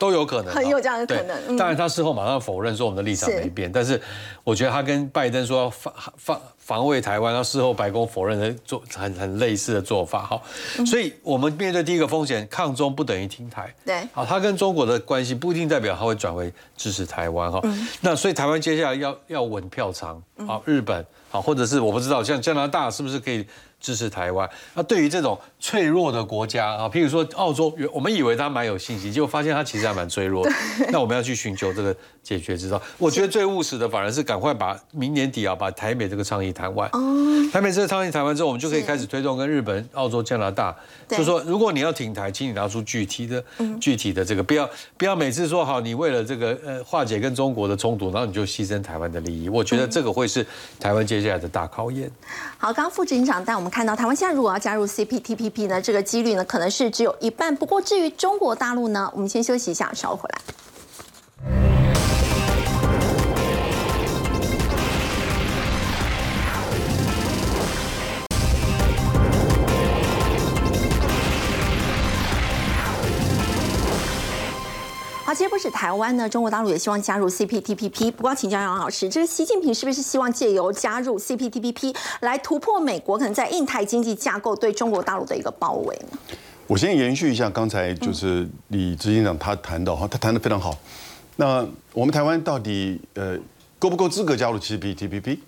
都有可能，很有这样的可能当然，他事后马上否认说我们的立场没变，但是我觉得他跟拜登说要防防防卫台湾，然后事后白宫否认的做很很类似的做法哈。嗯所以我们面对第一个风险，抗中不等于听台。对好，他跟中国的关系不一定代表他会转为支持台湾哈。那所以台湾接下来要要稳票仓，好，日本好，或者是我不知道像加拿大是不是可以支持台湾？那对于这种脆弱的国家啊，譬如说澳洲，我们以为他蛮有信心，结果发现他其实还蛮脆弱的。那我们要去寻求这个解决之道。我觉得最务实的反而是赶快把明年底啊，把台美这个倡议谈完。哦台美这个倡议谈完之后，我们就可以开始推动跟日本、澳洲、加拿大，对就说如果你要挺台，请你拿出具体的、具体的这个，不要不要每次说好，你为了这个呃化解跟中国的冲突，然后你就牺牲台湾的利益。我觉得这个会是台湾接下来的大考验。好，刚刚副执行长带我们看到，台湾现在如果要加入 CPTPP 呢，这个几率呢可能是只有一半。不过至于中国大陆呢，我们先休息一下，稍后回来。其实不止台湾呢，中国大陆也希望加入 CPTPP。不过，请教杨老师，这个习近平是不是希望借由加入 CPTPP 来突破美国可能在印太经济架构对中国大陆的一个包围呢？我先延续一下刚才就是李执行长他谈到哈，他谈的非常好。那我们台湾到底呃够不够资格加入 CPTPP？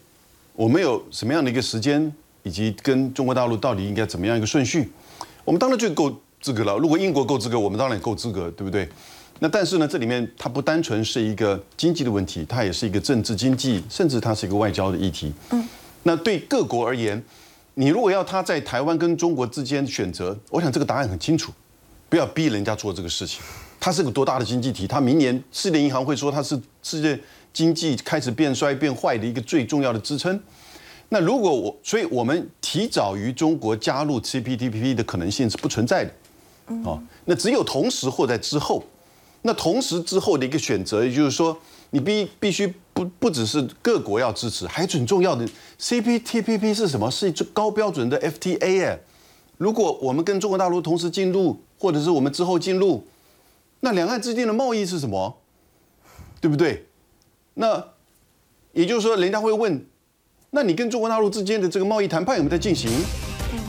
我们有什么样的一个时间，以及跟中国大陆到底应该怎么样一个顺序？我们当然就够资格了。如果英国够资格，我们当然也够资格，对不对？那但是呢，这里面它不单纯是一个经济的问题，它也是一个政治经济，甚至它是一个外交的议题。嗯，那对各国而言，你如果要他在台湾跟中国之间选择，我想这个答案很清楚，不要逼人家做这个事情。它是个多大的经济体？它明年世界银行会说它是世界经济开始变衰变坏的一个最重要的支撑。那如果我，所以我们提早于中国加入 CPTPP 的可能性是不存在的。哦，那只有同时或在之后。那同时之后的一个选择，也就是说，你必必须不不只是各国要支持，还很重要的 CPTPP 是什么？是最高标准的 FTA 哎。如果我们跟中国大陆同时进入，或者是我们之后进入，那两岸之间的贸易是什么？对不对？那也就是说，人家会问，那你跟中国大陆之间的这个贸易谈判有没有在进行？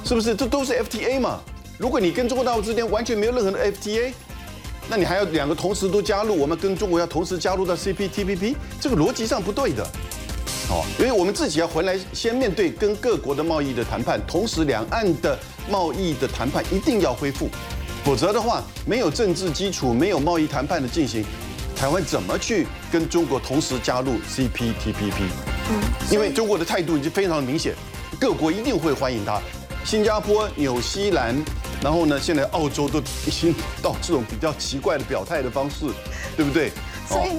是不是？这都是 FTA 嘛？如果你跟中国大陆之间完全没有任何的 FTA，那你还要两个同时都加入，我们跟中国要同时加入到 CPTPP，这个逻辑上不对的。哦，因为我们自己要回来先面对跟各国的贸易的谈判，同时两岸的贸易的谈判一定要恢复，否则的话，没有政治基础，没有贸易谈判的进行，台湾怎么去跟中国同时加入 CPTPP？嗯，因为中国的态度已经非常明显，各国一定会欢迎它。新加坡、纽西兰，然后呢，现在澳洲都已经到这种比较奇怪的表态的方式，对不对？所以